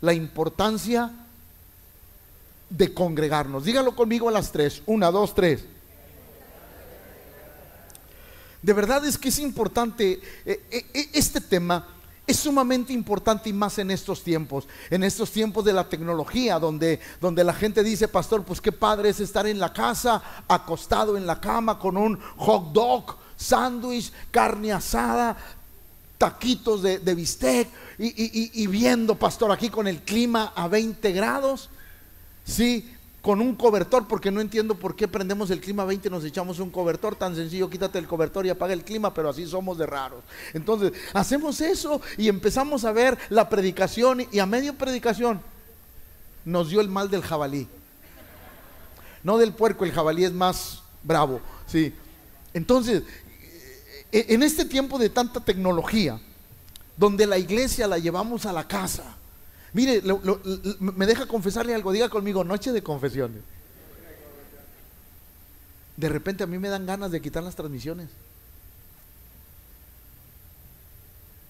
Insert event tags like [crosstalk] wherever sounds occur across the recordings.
la importancia de congregarnos. Dígalo conmigo a las tres. Una, dos, tres. De verdad es que es importante eh, eh, este tema es sumamente importante y más en estos tiempos, en estos tiempos de la tecnología, donde, donde la gente dice, pastor, pues qué padre es estar en la casa, acostado en la cama con un hot dog, sándwich, carne asada, taquitos de, bistec y, viendo, pastor, aquí con el clima a 20 grados. Sí, con un cobertor, porque no entiendo por qué prendemos el clima 20 y nos echamos un cobertor tan sencillo, quítate el cobertor y apaga el clima, pero así somos de raros. Entonces, hacemos eso y empezamos a ver la predicación y a medio predicación nos dio el mal del jabalí. No del puerco, el jabalí es más bravo, sí. Entonces, en este tiempo de tanta tecnología, donde la iglesia la llevamos a la casa, Mire, me deja confesarle algo, diga conmigo, noche de confesiones. De repente a mí me dan ganas de quitar las transmisiones.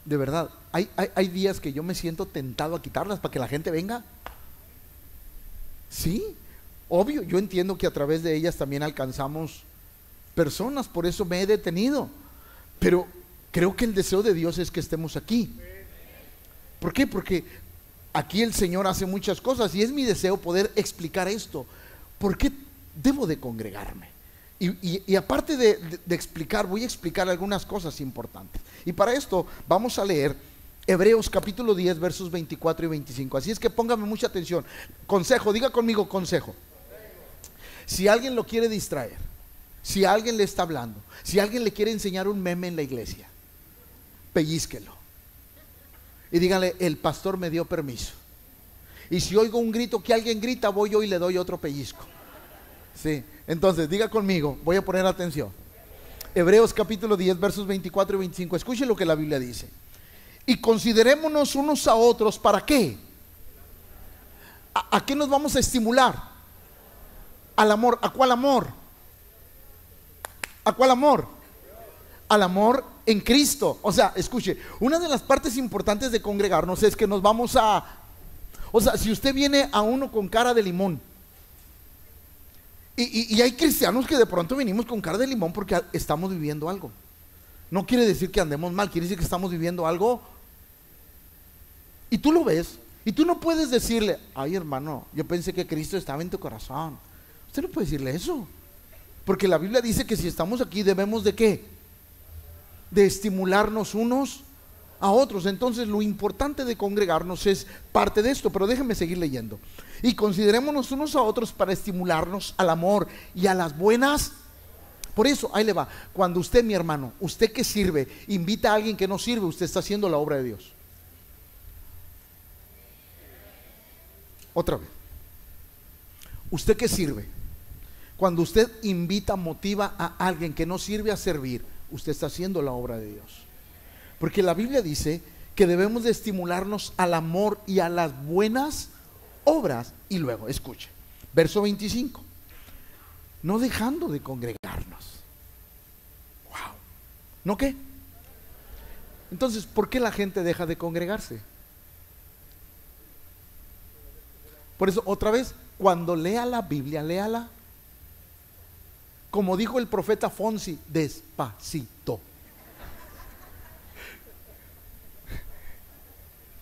De verdad, hay, hay, días que yo me siento tentado a quitarlas para que la gente venga. Sí, obvio, yo entiendo que a través de ellas también alcanzamos personas, por eso me he detenido. Pero creo que el deseo de Dios es que estemos aquí. ¿Por qué? Porque Aquí el Señor hace muchas cosas y es mi deseo poder explicar esto. ¿Por qué debo de congregarme? Y, aparte de, explicar, voy a explicar algunas cosas importantes. Y para esto vamos a leer Hebreos capítulo 10, versos 24 y 25. Así es que póngame mucha atención. Consejo, diga conmigo consejo. Si alguien lo quiere distraer, si alguien le está hablando, si alguien le quiere enseñar un meme en la iglesia, pellizquelo y díganle, el pastor me dio permiso. Y si oigo un grito que alguien grita, voy yo y le doy otro pellizco. Sí, entonces diga conmigo, voy a poner atención. Hebreos capítulo 10, versos 24 y 25. Escuchen lo que la Biblia dice. Y considerémonos unos a otros, ¿para qué? ¿A, a qué nos vamos a estimular? Al amor. ¿A cuál amor? ¿A cuál amor? Al amor en Cristo. O sea, escuche, una de las partes importantes de congregarnos es que nos vamos a... O sea, si usted viene a uno con cara de limón, y, hay cristianos que de pronto venimos con cara de limón porque estamos viviendo algo. No quiere decir que andemos mal, quiere decir que estamos viviendo algo. Y tú lo ves. Y tú no puedes decirle, ay hermano, yo pensé que Cristo estaba en tu corazón. Usted no puede decirle eso. Porque la Biblia dice que si estamos aquí debemos de qué? de estimularnos unos a otros. Entonces lo importante de congregarnos es parte de esto, pero déjenme seguir leyendo. Y considerémonos unos a otros para estimularnos al amor y a las buenas. Por eso, ahí le va. Cuando usted, mi hermano, usted que sirve, invita a alguien que no sirve, usted está haciendo la obra de Dios. Otra vez. Usted que sirve, cuando usted invita, motiva a alguien que no sirve a servir, usted está haciendo la obra de Dios. Porque la Biblia dice que debemos de estimularnos al amor y a las buenas obras. Y luego, escuche, verso 25, no dejando de congregarnos. Wow. ¿No qué? Entonces, ¿por qué la gente deja de congregarse? Por eso, otra vez, cuando lea la Biblia, léala como dijo el profeta Fonsi, despacito.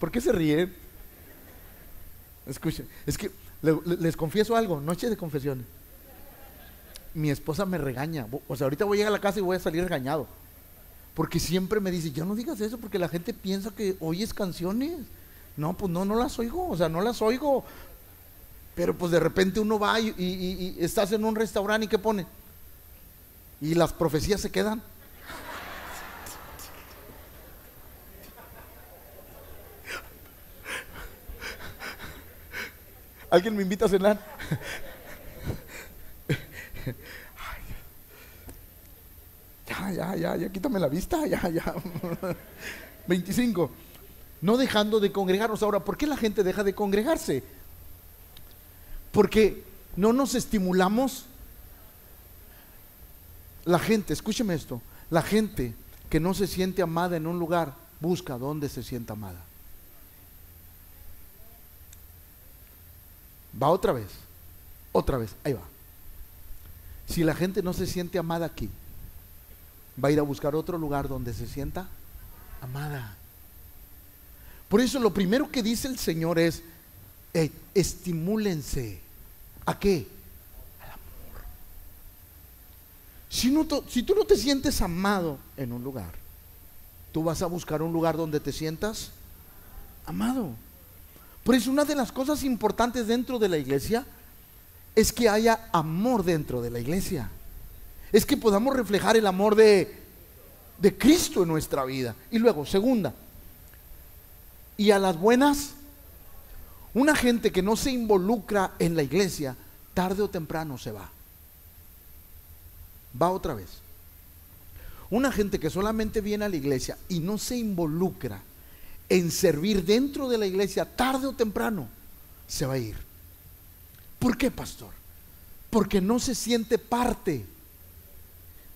¿Por qué se ríen? Escuchen, es que les confieso algo, noche de confesiones. Mi esposa me regaña, o sea, ahorita voy a llegar a la casa y voy a salir regañado. Porque siempre me dice, ya no digas eso porque la gente piensa que oyes canciones. No, pues no, no las oigo, o sea, no las oigo. Pero pues de repente uno va y, y estás en un restaurante y ¿qué pone? Y las profecías se quedan. ¿Alguien me invita a cenar? Ya, ya, ya, ya, quítame la vista, ya, ya. 25. No dejando de congregarnos. Ahora, ¿por qué la gente deja de congregarse? Porque no nos estimulamos la gente, escúcheme esto, la gente que no se siente amada en un lugar busca dónde se sienta amada. Va otra vez. Otra vez. Ahí va. Si la gente no se siente amada aquí, va a ir a buscar otro lugar donde se sienta amada. Por eso lo primero que dice el Señor es, estimúlense. ¿A qué? Al amor. Si, tú no te sientes amado en un lugar, tú vas a buscar un lugar donde te sientas amado. Por eso una de las cosas importantes dentro de la iglesia es que haya amor dentro de la iglesia. Es que podamos reflejar el amor de, de Cristo en nuestra vida. Y luego, segunda, y a las buenas, una gente que no se involucra en la iglesia, tarde o temprano se va. Va otra vez. Una gente que solamente viene a la iglesia y no se involucra en servir dentro de la iglesia, tarde o temprano se va a ir. ¿Por qué, pastor? Porque no se siente parte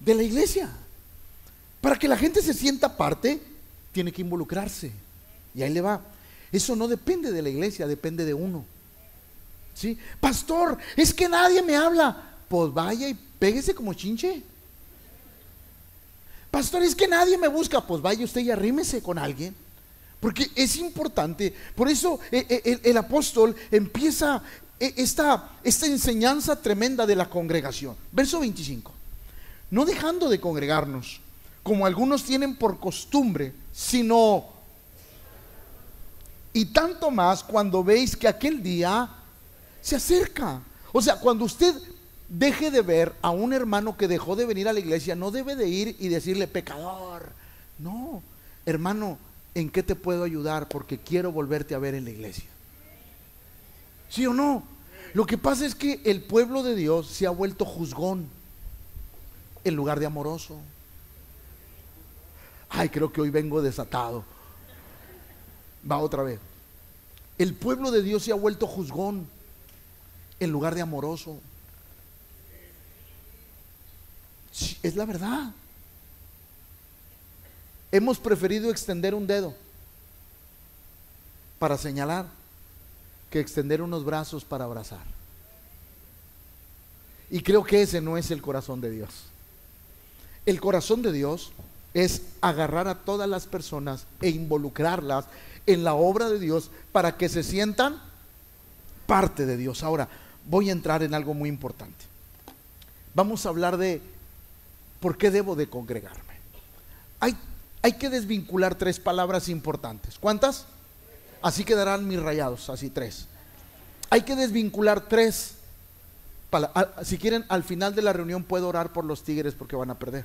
de la iglesia. Para que la gente se sienta parte, tiene que involucrarse. Y ahí le va. Eso no depende de la iglesia, depende de uno. ¿Sí? Pastor, es que nadie me habla. Pues vaya y péguese como chinche. Pastor, es que nadie me busca. Pues vaya usted y arrímese con alguien. Porque es importante. Por eso eh, eh, el, apóstol empieza eh, esta, esta enseñanza tremenda de la congregación. Verso 25. No dejando de congregarnos, como algunos tienen por costumbre, sino y tanto más cuando veis que aquel día se acerca. O sea, cuando usted deje de ver a un hermano que dejó de venir a la iglesia, no debe de ir y decirle pecador. No, hermano, ¿en qué te puedo ayudar? Porque quiero volverte a ver en la iglesia. ¿Sí o no? Lo que pasa es que el pueblo de Dios se ha vuelto juzgón en lugar de amoroso. Ay, creo que hoy vengo desatado. Va otra vez. El pueblo de Dios se ha vuelto juzgón en lugar de amoroso. Es la verdad. Hemos preferido extender un dedo para señalar que extender unos brazos para abrazar. Y creo que ese no es el corazón de Dios. El corazón de Dios es agarrar a todas las personas e involucrarlas en la obra de Dios para que se sientan parte de Dios. Ahora, voy a entrar en algo muy importante. Vamos a hablar de por qué debo de congregarme. Hay, hay que desvincular tres palabras importantes. ¿Cuántas? Así quedarán mis rayados, así tres. Hay que desvincular tres. Si quieren, al final de la reunión puedo orar por los tigres porque van a perder.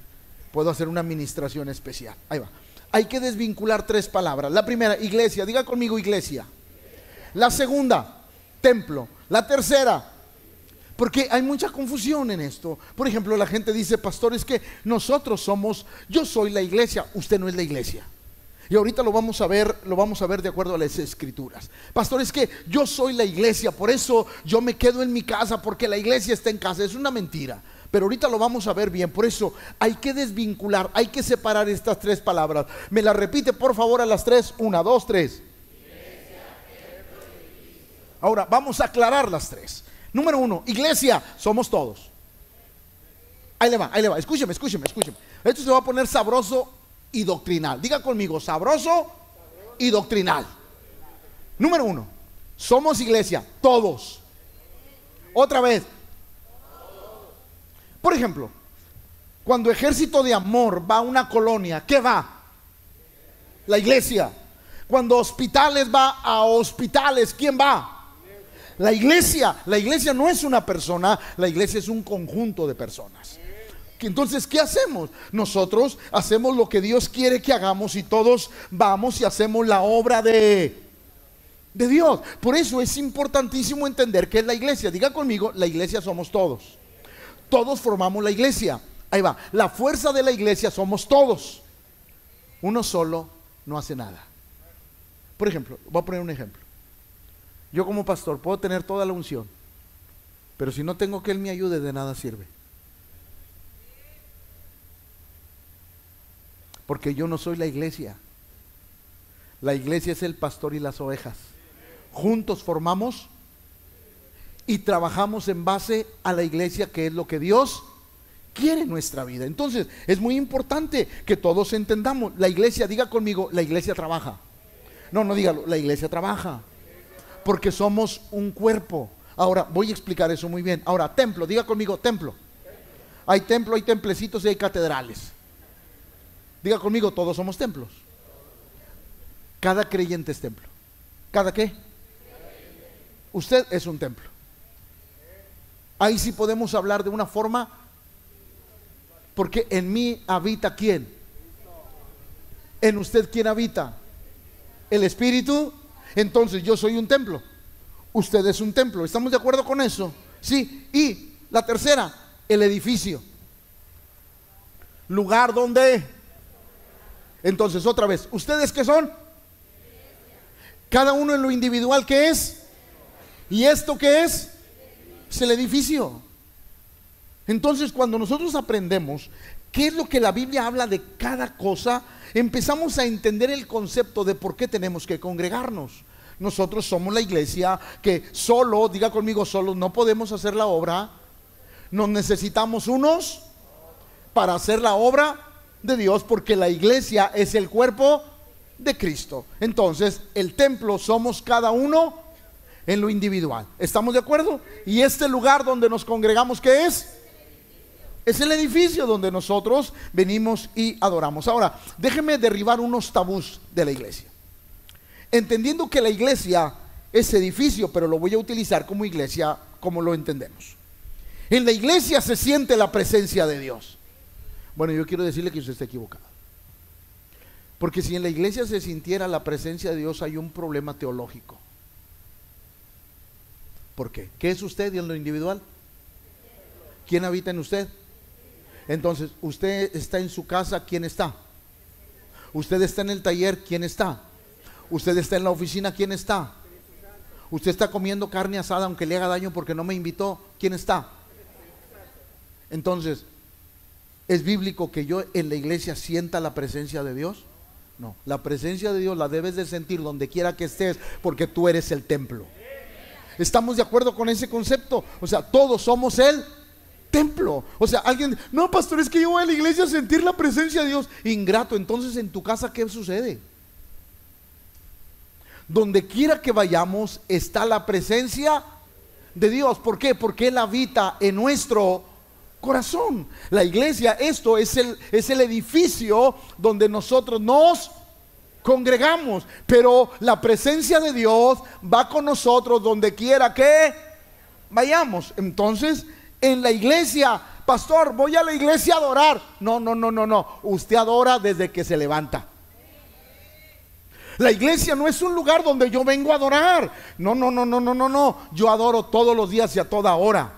Puedo hacer una administración especial. Ahí va hay que desvincular tres palabras. La primera, iglesia, diga conmigo iglesia. La segunda, templo. La tercera, porque hay mucha confusión en esto. Por ejemplo, la gente dice, pastor, es que nosotros somos, yo soy la iglesia, usted no es la iglesia. Y ahorita lo vamos a ver, lo vamos a ver de acuerdo a las escrituras. Pastor, es que yo soy la iglesia, por eso yo me quedo en mi casa porque la iglesia está en casa. Es una mentira. Pero ahorita lo vamos a ver bien. Por eso hay que desvincular, hay que separar estas tres palabras. Me la repite por favor a las tres. Una, dos, tres. Ahora vamos a aclarar las tres. Número uno, iglesia, somos todos. Ahí le va, ahí le va. Escúcheme, escúcheme, escúcheme. Esto se va a poner sabroso y doctrinal. Diga conmigo, sabroso y doctrinal. Número uno, somos iglesia, todos. Otra vez, por ejemplo, cuando ejército de amor va a una colonia, ¿qué va? La iglesia. Cuando hospitales va a hospitales, ¿quién va? La iglesia. La iglesia no es una persona, la iglesia es un conjunto de personas. Entonces, ¿qué hacemos? Nosotros hacemos lo que Dios quiere que hagamos y todos vamos y hacemos la obra de, de Dios. Por eso es importantísimo entender que es la iglesia. Diga conmigo, la iglesia somos todos todos formamos la iglesia. Ahí va, la fuerza de la iglesia somos todos. Uno solo no hace nada. Por ejemplo, voy a poner un ejemplo. Yo como pastor puedo tener toda la unción, pero si no tengo que Él me ayude, de nada sirve. Porque yo no soy la iglesia. La iglesia es el pastor y las ovejas. Juntos formamos y trabajamos en base a la iglesia, que es lo que Dios quiere en nuestra vida. Entonces, es muy importante que todos entendamos, la iglesia, diga conmigo, la iglesia trabaja. No, no dígalo, la iglesia trabaja. Porque somos un cuerpo. Ahora, voy a explicar eso muy bien. Ahora, templo, diga conmigo, templo. Hay templo, hay templecitos y hay catedrales. Diga conmigo, todos somos templos. Cada creyente es templo. ¿Cada qué? Usted es un templo. Ahí sí podemos hablar de una forma, porque en mí habita quién. En usted quién habita. El Espíritu. Entonces yo soy un templo. Usted es un templo. ¿Estamos de acuerdo con eso? Sí. Y la tercera, el edificio. Lugar donde. Entonces, otra vez, ¿ustedes qué son? Cada uno en lo individual que es. ¿Y esto qué es? Es el edificio. Entonces, cuando nosotros aprendemos qué es lo que la Biblia habla de cada cosa, empezamos a entender el concepto de por qué tenemos que congregarnos. Nosotros somos la iglesia que solo, diga conmigo, solo no podemos hacer la obra. Nos necesitamos unos para hacer la obra de Dios porque la iglesia es el cuerpo de Cristo. Entonces, el templo somos cada uno en lo individual. ¿Estamos de acuerdo? Y este lugar donde nos congregamos, ¿qué es? Es el edificio donde nosotros venimos y adoramos. Ahora, déjeme derribar unos tabús de la iglesia. Entendiendo que la iglesia es edificio, pero lo voy a utilizar como iglesia como lo entendemos. En la iglesia se siente la presencia de Dios. Bueno, yo quiero decirle que usted está equivocado. Porque si en la iglesia se sintiera la presencia de Dios hay un problema teológico. ¿Por qué? ¿Qué es usted en lo individual? ¿Quién habita en usted? Entonces, usted está en su casa, ¿quién está? Usted está en el taller, ¿quién está? Usted está en la oficina, ¿quién está? Usted está comiendo carne asada aunque le haga daño porque no me invitó, ¿quién está? Entonces, ¿es bíblico que yo en la iglesia sienta la presencia de Dios? No, la presencia de Dios la debes de sentir donde quiera que estés porque tú eres el templo. ¿Estamos de acuerdo con ese concepto? O sea, todos somos el templo. O sea, alguien, no, pastor, es que yo voy a la iglesia a sentir la presencia de Dios. Ingrato, entonces en tu casa, ¿qué sucede? Donde quiera que vayamos está la presencia de Dios. ¿Por qué? Porque Él habita en nuestro corazón. La iglesia, esto es el, es el edificio donde nosotros nos congregamos, pero la presencia de Dios va con nosotros donde quiera que vayamos. Entonces, en la iglesia, pastor, voy a la iglesia a adorar. No, no, no, no, no. Usted adora desde que se levanta. La iglesia no es un lugar donde yo vengo a adorar. No, no, no, no, no, no, no. Yo adoro todos los días y a toda hora.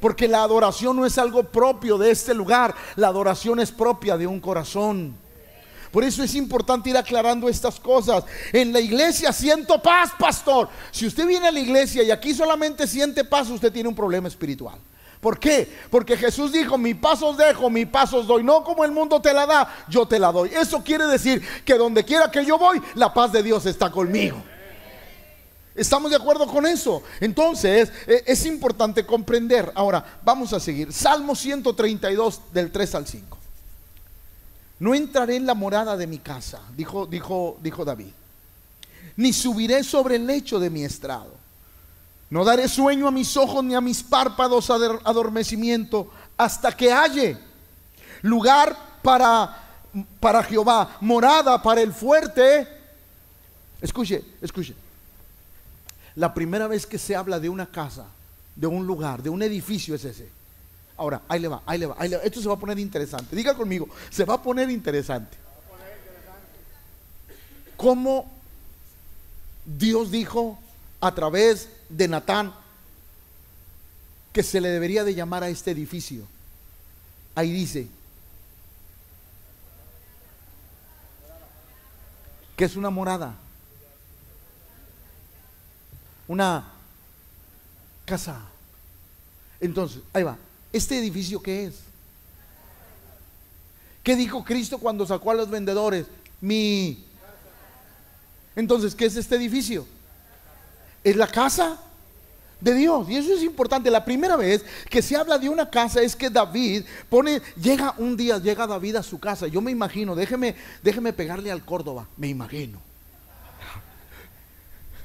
Porque la adoración no es algo propio de este lugar. La adoración es propia de un corazón. Por eso es importante ir aclarando estas cosas. En la iglesia siento paz, pastor. Si usted viene a la iglesia y aquí solamente siente paz, usted tiene un problema espiritual. ¿Por qué? Porque Jesús dijo, mi paso os dejo, mi paso os doy. No como el mundo te la da, yo te la doy. Eso quiere decir que donde quiera que yo voy, la paz de Dios está conmigo. ¿Estamos de acuerdo con eso? Entonces, e, es importante comprender. Ahora, vamos a seguir. Salmo 132 del 3 al 5. No entraré en la morada de mi casa, dijo, dijo, dijo David. Ni subiré sobre el lecho de mi estrado. No daré sueño a mis ojos ni a mis párpados adormecimiento hasta que halle lugar para, para Jehová, morada para el fuerte. Escuche, escuche. La primera vez que se habla de una casa, de un lugar, de un edificio es ese. Ahora, ahí le va, ahí le va, ahí le va. Esto se va a poner interesante. Diga conmigo, se va a poner interesante. ¿Cómo Dios dijo a través de Natán que se le debería de llamar a este edificio? Ahí dice que es una morada una casa. Entonces, ahí va. ¿Este edificio qué es? ¿Qué dijo Cristo cuando sacó a los vendedores? Mi. Entonces, ¿qué es este edificio? ¿Es la casa? de Dios. Y eso es importante. La primera vez que se habla de una casa es que David pone, llega un día, llega David a su casa. Yo me imagino, déjeme, déjeme pegarle al Córdoba, me imagino.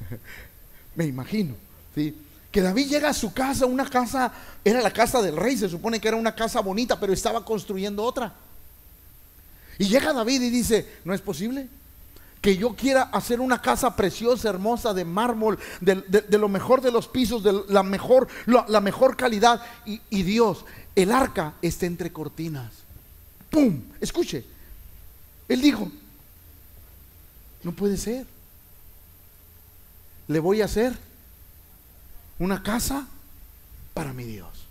[laughs] me imagino, ¿sí? Que David llega a su casa, una casa, era la casa del rey, se supone que era una casa bonita, pero estaba construyendo otra. Y llega David y dice, no es posible que yo quiera hacer una casa preciosa, hermosa, de mármol, de, lo mejor de los pisos, de la mejor, la, mejor calidad. Y, y Dios, el arca está entre cortinas. ¡Pum! Escuche. Él dijo, no puede ser. Le voy a hacer una casa para mi Dios.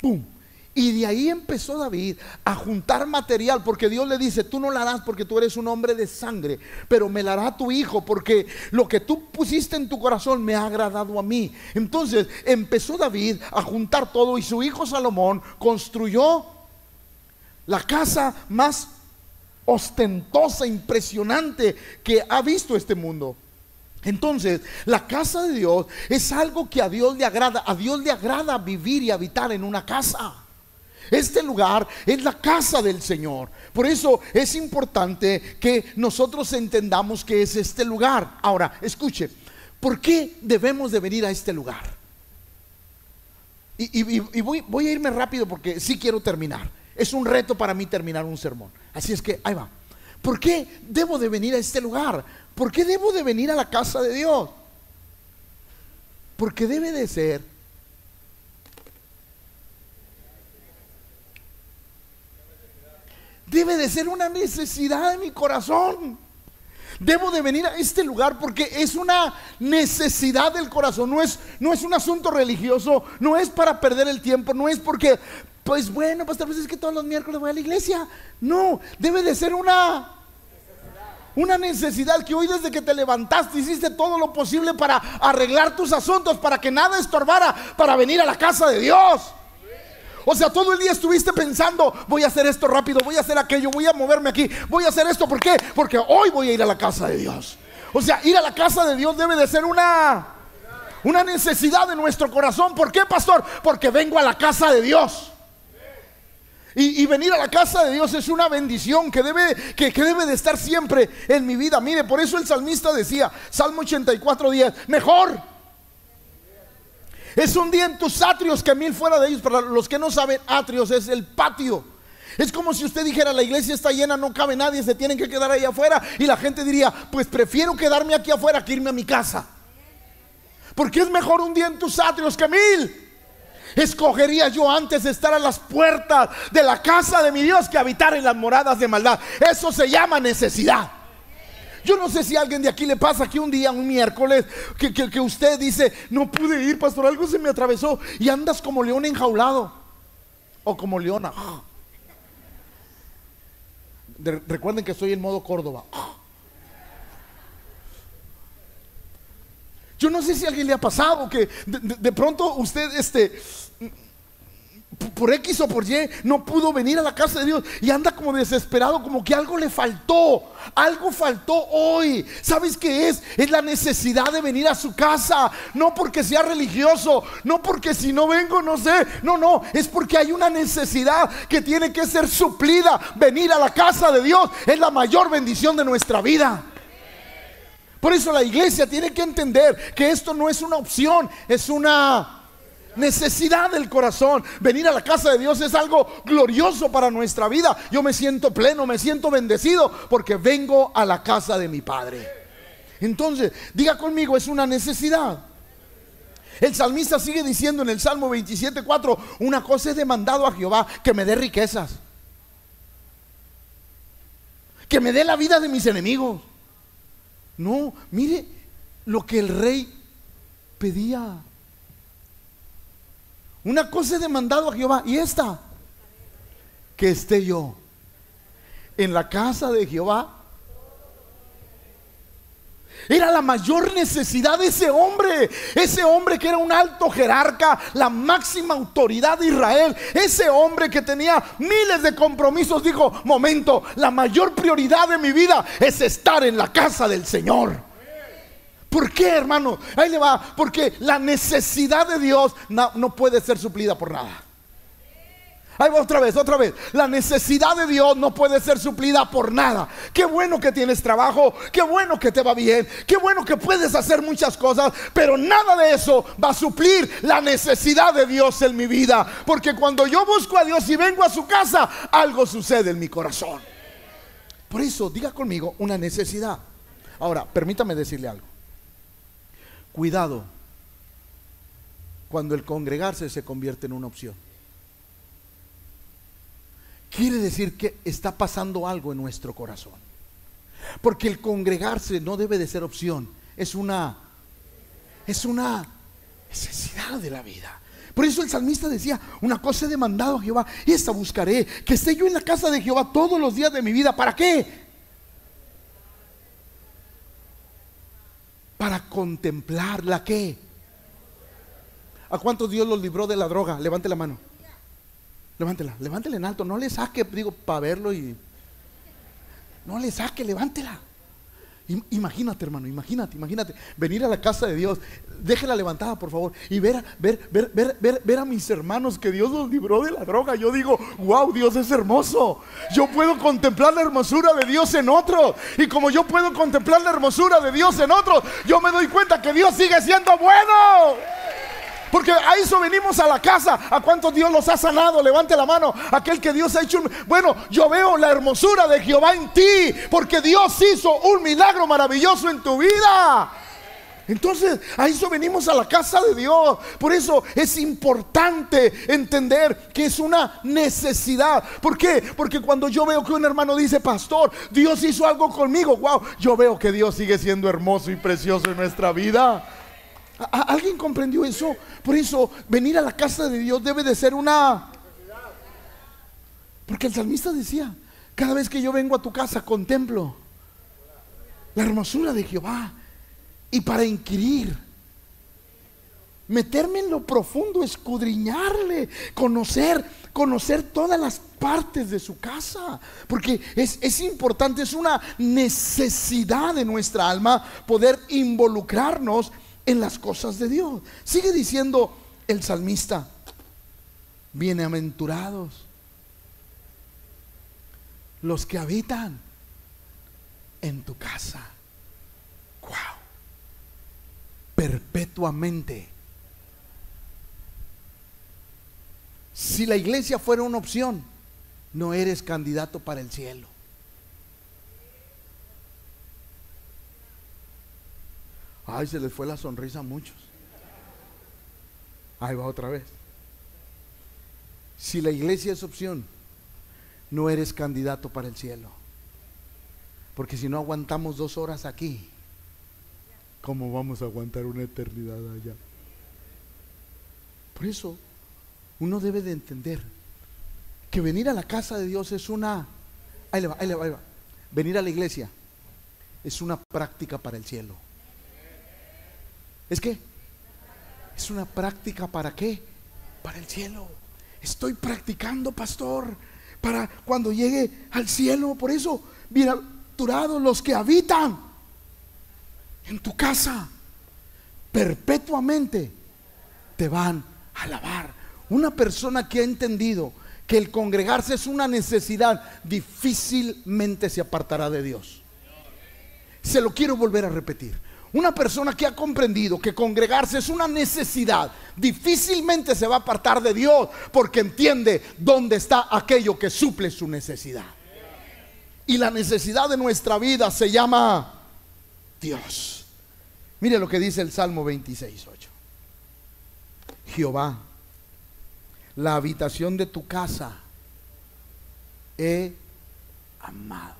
¡Pum! Y de ahí empezó David a juntar material, porque Dios le dice, tú no la harás porque tú eres un hombre de sangre, pero me la hará tu hijo, porque lo que tú pusiste en tu corazón me ha agradado a mí. Entonces empezó David a juntar todo y su hijo Salomón construyó la casa más ostentosa, impresionante que ha visto este mundo. Entonces, la casa de Dios es algo que a Dios le agrada. A Dios le agrada vivir y habitar en una casa. Este lugar es la casa del Señor. Por eso es importante que nosotros entendamos que es este lugar. Ahora, escuche, ¿por qué debemos de venir a este lugar? Y, voy, voy a irme rápido porque sí quiero terminar. Es un reto para mí terminar un sermón. Así es que ahí va. ¿Por qué debo de venir a este lugar? ¿Por qué debo de venir a la casa de Dios? Porque debe de ser debe de ser una necesidad de mi corazón. Debo de venir a este lugar porque es una necesidad del corazón. No es, no es un asunto religioso, no es para perder el tiempo, no es porque, pues bueno, pastor, pues es que todos los miércoles voy a la iglesia. No, debe de ser una una necesidad que hoy desde que te levantaste hiciste todo lo posible para arreglar tus asuntos, para que nada estorbara, para venir a la casa de Dios. O sea, todo el día estuviste pensando, voy a hacer esto rápido, voy a hacer aquello, voy a moverme aquí, voy a hacer esto. ¿Por qué? Porque hoy voy a ir a la casa de Dios. O sea, ir a la casa de Dios debe de ser una, una necesidad de nuestro corazón. ¿Por qué, pastor? Porque vengo a la casa de Dios. Y, venir a la casa de Dios es una bendición que debe, que, que, debe de estar siempre en mi vida. Mire, por eso el salmista decía, Salmo 84, 10, mejor es un día en tus atrios que mil fuera de ellos. Para los que no saben, atrios es el patio. Es como si usted dijera, la iglesia está llena, no cabe nadie, se tienen que quedar ahí afuera. Y la gente diría, pues prefiero quedarme aquí afuera que irme a mi casa. Porque es mejor un día en tus atrios que mil. Escogería yo antes estar a las puertas de la casa de mi Dios que habitar en las moradas de maldad. Eso se llama necesidad. Yo no sé si a alguien de aquí le pasa que un día, un miércoles, que, que, usted dice, no pude ir, pastor, algo se me atravesó y andas como león enjaulado o como leona. recuerden que estoy en modo Córdoba. Yo no sé si a alguien le ha pasado que de, de pronto usted este, por X o por Y no pudo venir a la casa de Dios y anda como desesperado, como que algo le faltó, algo faltó hoy. ¿Sabes qué es? Es la necesidad de venir a su casa, no porque sea religioso, no porque si no vengo no sé, no, no, es porque hay una necesidad que tiene que ser suplida. Venir a la casa de Dios es la mayor bendición de nuestra vida. Por eso la iglesia tiene que entender que esto no es una opción, es una necesidad del corazón. Venir a la casa de Dios es algo glorioso para nuestra vida. Yo me siento pleno, me siento bendecido porque vengo a la casa de mi Padre. Entonces, diga conmigo, es una necesidad. El salmista sigue diciendo en el Salmo 27.4, una cosa he demandado a Jehová, que me dé riquezas. Que me dé la vida de mis enemigos. No, mire lo que el rey pedía. Una cosa he demandado a Jehová y esta, que esté yo en la casa de Jehová. Era la mayor necesidad de ese hombre, ese hombre que era un alto jerarca, la máxima autoridad de Israel, ese hombre que tenía miles de compromisos, dijo, momento, la mayor prioridad de mi vida es estar en la casa del Señor. ¿Por qué, hermano? Ahí le va. Porque la necesidad de Dios no, puede ser suplida por nada. Ahí va otra vez, otra vez. La necesidad de Dios no puede ser suplida por nada. Qué bueno que tienes trabajo, qué bueno que te va bien, qué bueno que puedes hacer muchas cosas, pero nada de eso va a suplir la necesidad de Dios en mi vida. Porque cuando yo busco a Dios y vengo a su casa, algo sucede en mi corazón. Por eso, diga conmigo, una necesidad. Ahora, permítame decirle algo. Cuidado cuando el congregarse se convierte en una opción. Quiere decir que está pasando algo en nuestro corazón. Porque el congregarse no debe de ser opción, es una es una necesidad de la vida. Por eso el salmista decía, una cosa he demandado a Jehová, y esta buscaré, que esté yo en la casa de Jehová todos los días de mi vida. ¿Para qué? Para contemplar la qué. ¿A cuántos Dios los libró de la droga? Levante la mano. Levántela, levántela en alto. No le saque, digo, para verlo y. No le saque, levántela. Imagínate, hermano, imagínate, imagínate. Venir a la casa de Dios. Déjela levantada, por favor. Y ver, ver, ver, ver, ver, ver a mis hermanos que Dios los libró de la droga. Yo digo, wow, Dios es hermoso. Yo puedo contemplar la hermosura de Dios en otro. Y como yo puedo contemplar la hermosura de Dios en otro, yo me doy cuenta que Dios sigue siendo bueno. Porque a eso venimos a la casa. ¿A cuántos Dios los ha sanado? Levante la mano. Aquel que Dios ha hecho un... Bueno, yo veo la hermosura de Jehová en ti. Porque Dios hizo un milagro maravilloso en tu vida. Entonces, a eso venimos a la casa de Dios. Por eso es importante entender que es una necesidad. ¿Por qué? Porque cuando yo veo que un hermano dice, pastor, Dios hizo algo conmigo, wow, yo veo que Dios sigue siendo hermoso y precioso en nuestra vida. ¿Alguien comprendió eso? Por eso, venir a la casa de Dios debe de ser una... Porque el salmista decía, cada vez que yo vengo a tu casa, contemplo la hermosura de Jehová. Y para inquirir, meterme en lo profundo, escudriñarle, conocer, conocer todas las partes de su casa. Porque es, es importante, es una necesidad de nuestra alma poder involucrarnos en las cosas de Dios. Sigue diciendo el salmista, bienaventurados los que habitan en tu casa. Wow. Perpetuamente. Si la iglesia fuera una opción, no eres candidato para el cielo. Ay, se les fue la sonrisa a muchos. Ahí va otra vez. Si la iglesia es opción, no eres candidato para el cielo. Porque si no aguantamos dos horas aquí, ¿cómo vamos a aguantar una eternidad allá? Por eso, uno debe de entender que venir a la casa de Dios es una... Ahí le va, ahí le va, ahí va. Venir a la iglesia es una práctica para el cielo. ¿Es qué? Es una práctica para qué? Para el cielo. Estoy practicando, pastor, para cuando llegue al cielo. Por eso, bienaventurados los que habitan en tu casa, perpetuamente te van a alabar. Una persona que ha entendido que el congregarse es una necesidad, difícilmente se apartará de Dios. Se lo quiero volver a repetir. Una persona que ha comprendido que congregarse es una necesidad, difícilmente se va a apartar de Dios porque entiende dónde está aquello que suple su necesidad. Y la necesidad de nuestra vida se llama Dios. Mire lo que dice el Salmo 26, 8. Jehová, la habitación de tu casa he amado.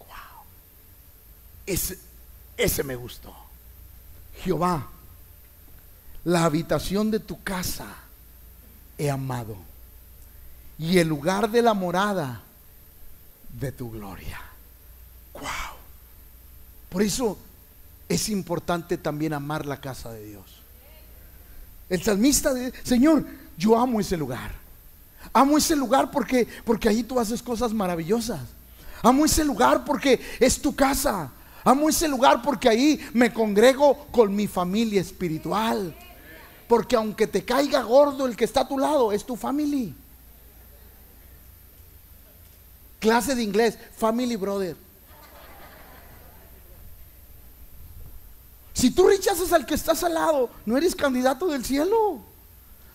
Wow. Ese, ese me gustó. Jehová, la habitación de tu casa he amado y el lugar de la morada de tu gloria. Wow. Por eso es importante también amar la casa de Dios. El salmista dice, Señor, yo amo ese lugar. Amo ese lugar porque porque tú haces cosas maravillosas. Amo ese lugar porque es tu casa. Amo ese lugar porque ahí me congrego con mi familia espiritual. Porque aunque te caiga gordo el que está a tu lado, es tu familia. Clase de inglés, family brother. Si tú rechazas al que estás al lado, no eres candidato del cielo.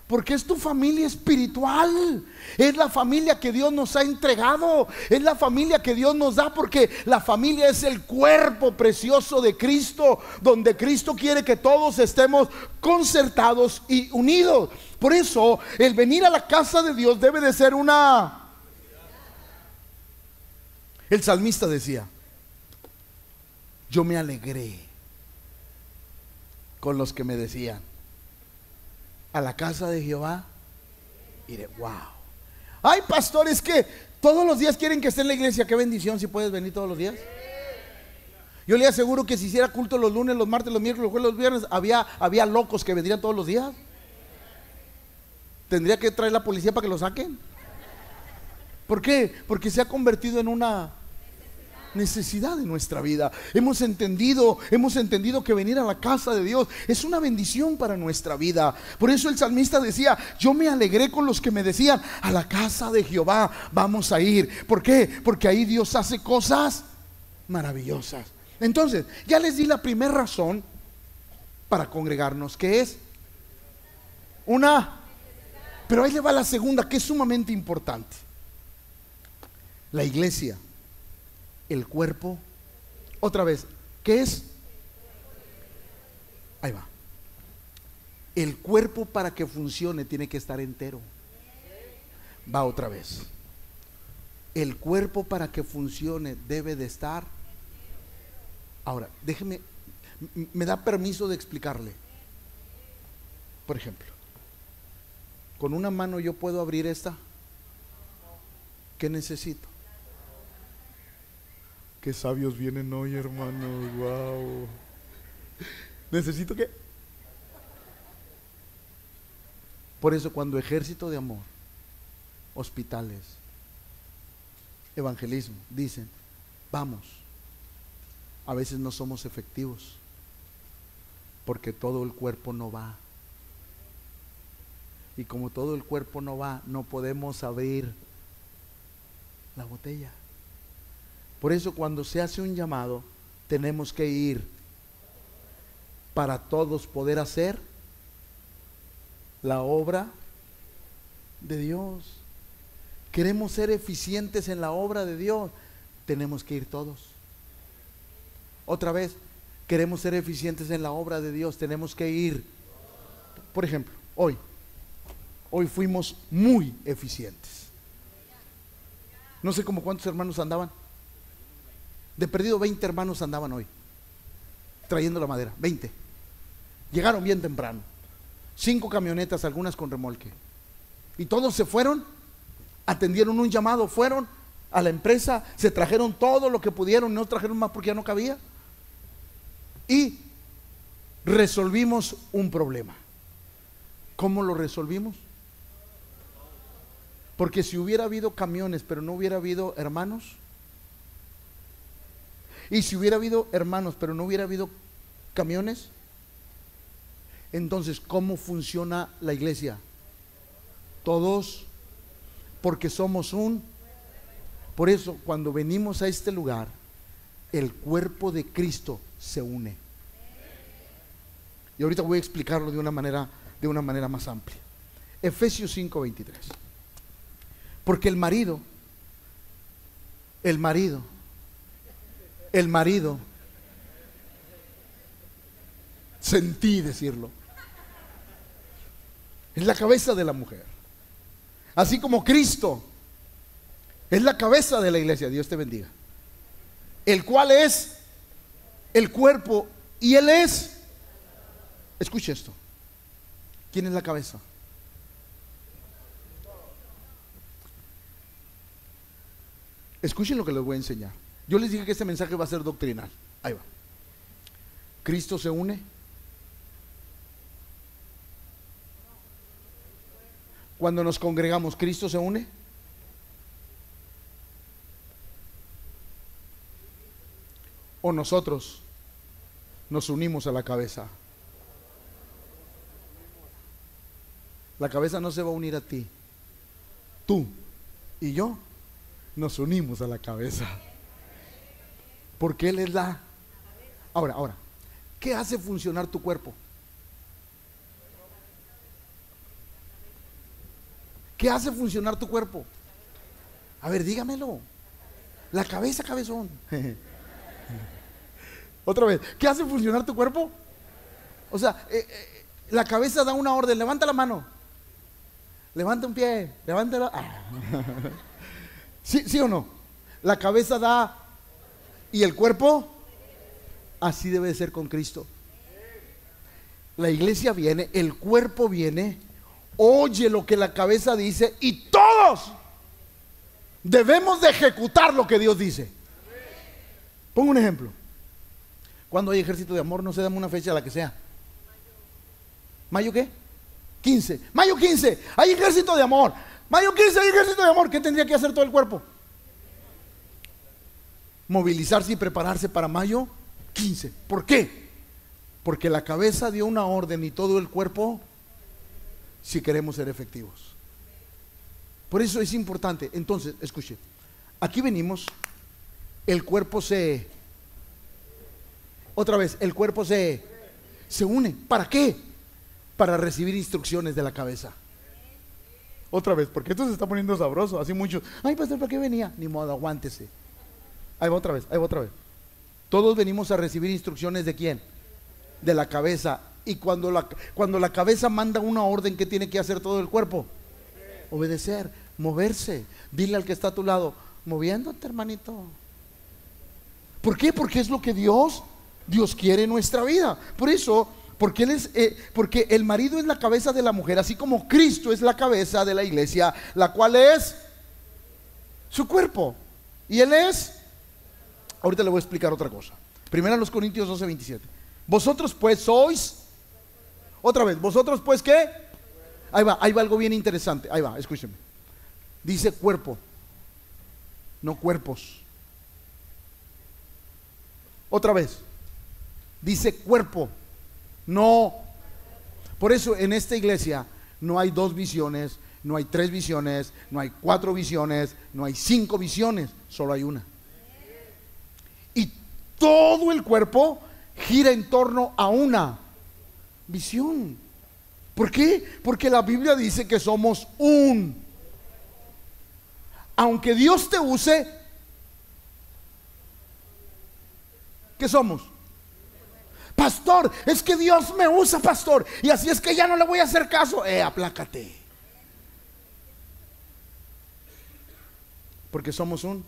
Porque es tu familia espiritual. Es la familia que Dios nos ha entregado. Es la familia que Dios nos da porque la familia es el cuerpo precioso de Cristo. Donde Cristo quiere que todos estemos concertados y unidos. Por eso el venir a la casa de Dios debe de ser una... El salmista decía, yo me alegré con los que me decían, a la casa de Jehová, iré, wow. Ay, pastores que todos los días quieren que esté en la iglesia, qué bendición si puedes venir todos los días. Yo le aseguro que si hiciera culto los lunes, los martes, los miércoles, los jueves, los viernes, había, había locos que vendrían todos los días. Tendría que traer la policía para que lo saquen. ¿Por qué? Porque se ha convertido en una necesidad de nuestra vida. Hemos entendido, hemos entendido que venir a la casa de Dios es una bendición para nuestra vida. Por eso el salmista decía, yo me alegré con los que me decían, a la casa de Jehová vamos a ir. ¿Por qué? Porque ahí Dios hace cosas maravillosas. Entonces, ya les di la primera razón para congregarnos, que es una... Pero ahí le va la segunda, que es sumamente importante. La iglesia el cuerpo. Otra vez, ¿qué es? Ahí va. El cuerpo para que funcione tiene que estar entero. Va otra vez. El cuerpo para que funcione debe de estar. Ahora, déjeme, me da permiso de explicarle. Por ejemplo, con una mano yo puedo abrir esta. ¿Qué necesito? Qué sabios vienen hoy, hermanos. Wow. Necesito que. Por eso, cuando ejército de amor, hospitales, evangelismo, dicen, vamos, a veces no somos efectivos, porque todo el cuerpo no va. Y como todo el cuerpo no va, no podemos abrir la botella. Por eso cuando se hace un llamado, tenemos que ir para todos poder hacer la obra de Dios. Queremos ser eficientes en la obra de Dios, tenemos que ir todos. Otra vez, queremos ser eficientes en la obra de Dios, tenemos que ir. Por ejemplo, hoy, hoy fuimos muy eficientes. No sé cómo cuántos hermanos andaban. De perdido 20 hermanos andaban hoy, trayendo la madera, 20. Llegaron bien temprano. Cinco camionetas, algunas con remolque. Y todos se fueron, atendieron un llamado, fueron a la empresa, se trajeron todo lo que pudieron, no trajeron más porque ya no cabía. Y resolvimos un problema. ¿Cómo lo resolvimos? Porque si hubiera habido camiones, pero no hubiera habido hermanos, y si hubiera habido hermanos, pero no hubiera habido camiones, entonces, ¿cómo funciona la iglesia? Todos, porque somos un... Por eso, cuando venimos a este lugar, el cuerpo de Cristo se une. Y ahorita voy a explicarlo de una manera, de una manera más amplia. Efesios 5:23. Porque el marido, el marido, el marido. Sentí decirlo. Es la cabeza de la mujer. Así como Cristo es la cabeza de la iglesia. Dios te bendiga. El cual es el cuerpo y Él es. Escuche esto. ¿Quién es la cabeza? Escuchen lo que les voy a enseñar. Yo les dije que este mensaje va a ser doctrinal. Ahí va. Cristo se une. Cuando nos congregamos, Cristo se une. ¿O nosotros nos unimos a la cabeza. La cabeza no se va a unir a ti. Tú y yo nos unimos a la cabeza. Porque Él es la... Ahora, ahora, ¿qué hace funcionar tu cuerpo? ¿Qué hace funcionar tu cuerpo? A ver, dígamelo. La cabeza, cabezón. [laughs] Otra vez, ¿qué hace funcionar tu cuerpo? O sea, eh, eh, la cabeza da una orden, levanta la mano, levanta un pie, levántalo. Ah. [laughs] ¿Sí, ¿Sí o no? La cabeza da y el cuerpo, así debe ser con Cristo. La iglesia viene, el cuerpo viene, oye lo que la cabeza dice y todos debemos de ejecutar lo que Dios dice. Pongo un ejemplo. Cuando hay ejército de amor, no se dame una fecha, la que sea. ¿Mayo qué? 15. Mayo 15. Hay ejército de amor. Mayo 15 hay ejército de amor. ¿Qué tendría que hacer todo el cuerpo? Movilizarse y prepararse para mayo 15. ¿Por qué? Porque la cabeza dio una orden y todo el cuerpo si queremos ser efectivos. Por eso es importante. Entonces, escuche, aquí venimos, el cuerpo se... Otra vez, el cuerpo se, se une. ¿Para qué? Para recibir instrucciones de la cabeza. Otra vez, porque esto se está poniendo sabroso. Así mucho. Ay, pastor, ¿para qué venía? Ni modo, aguántese. Ahí va otra vez, ahí va otra vez. Todos venimos a recibir instrucciones de quién? De la cabeza. Y cuando la, cuando la cabeza manda una orden, ¿qué tiene que hacer todo el cuerpo? Obedecer, moverse. Dile al que está a tu lado, moviéndote, hermanito. ¿Por qué? Porque es lo que Dios, Dios quiere en nuestra vida. Por eso, porque, él es, eh, porque el marido es la cabeza de la mujer, así como Cristo es la cabeza de la iglesia, la cual es su cuerpo. Y Él es, ahorita le voy a explicar otra cosa. Primero los Corintios 12, 27. Vosotros pues sois, otra vez, vosotros pues qué? Ahí va, ahí va algo bien interesante. Ahí va, escúcheme. Dice cuerpo, no cuerpos. Otra vez. Dice cuerpo, no. Por eso en esta iglesia no hay dos visiones, no hay tres visiones, no hay cuatro visiones, no hay cinco visiones, solo hay una. Todo el cuerpo gira en torno a una visión. ¿Por qué? Porque la Biblia dice que somos un. Aunque Dios te use, ¿qué somos? Pastor, es que Dios me usa, pastor. Y así es que ya no le voy a hacer caso. Eh, aplácate. Porque somos un.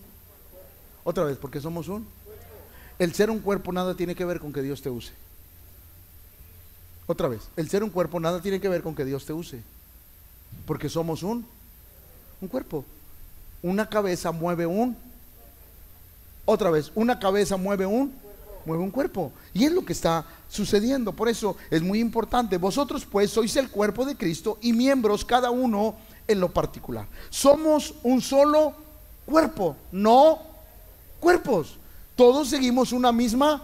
Otra vez, porque somos un. El ser un cuerpo nada tiene que ver con que Dios te use. Otra vez, el ser un cuerpo nada tiene que ver con que Dios te use. Porque somos un, un cuerpo. Una cabeza mueve un. Otra vez, una cabeza mueve un, mueve un cuerpo. Y es lo que está sucediendo. Por eso es muy importante. Vosotros pues sois el cuerpo de Cristo y miembros cada uno en lo particular. Somos un solo cuerpo, no cuerpos. Todos seguimos una misma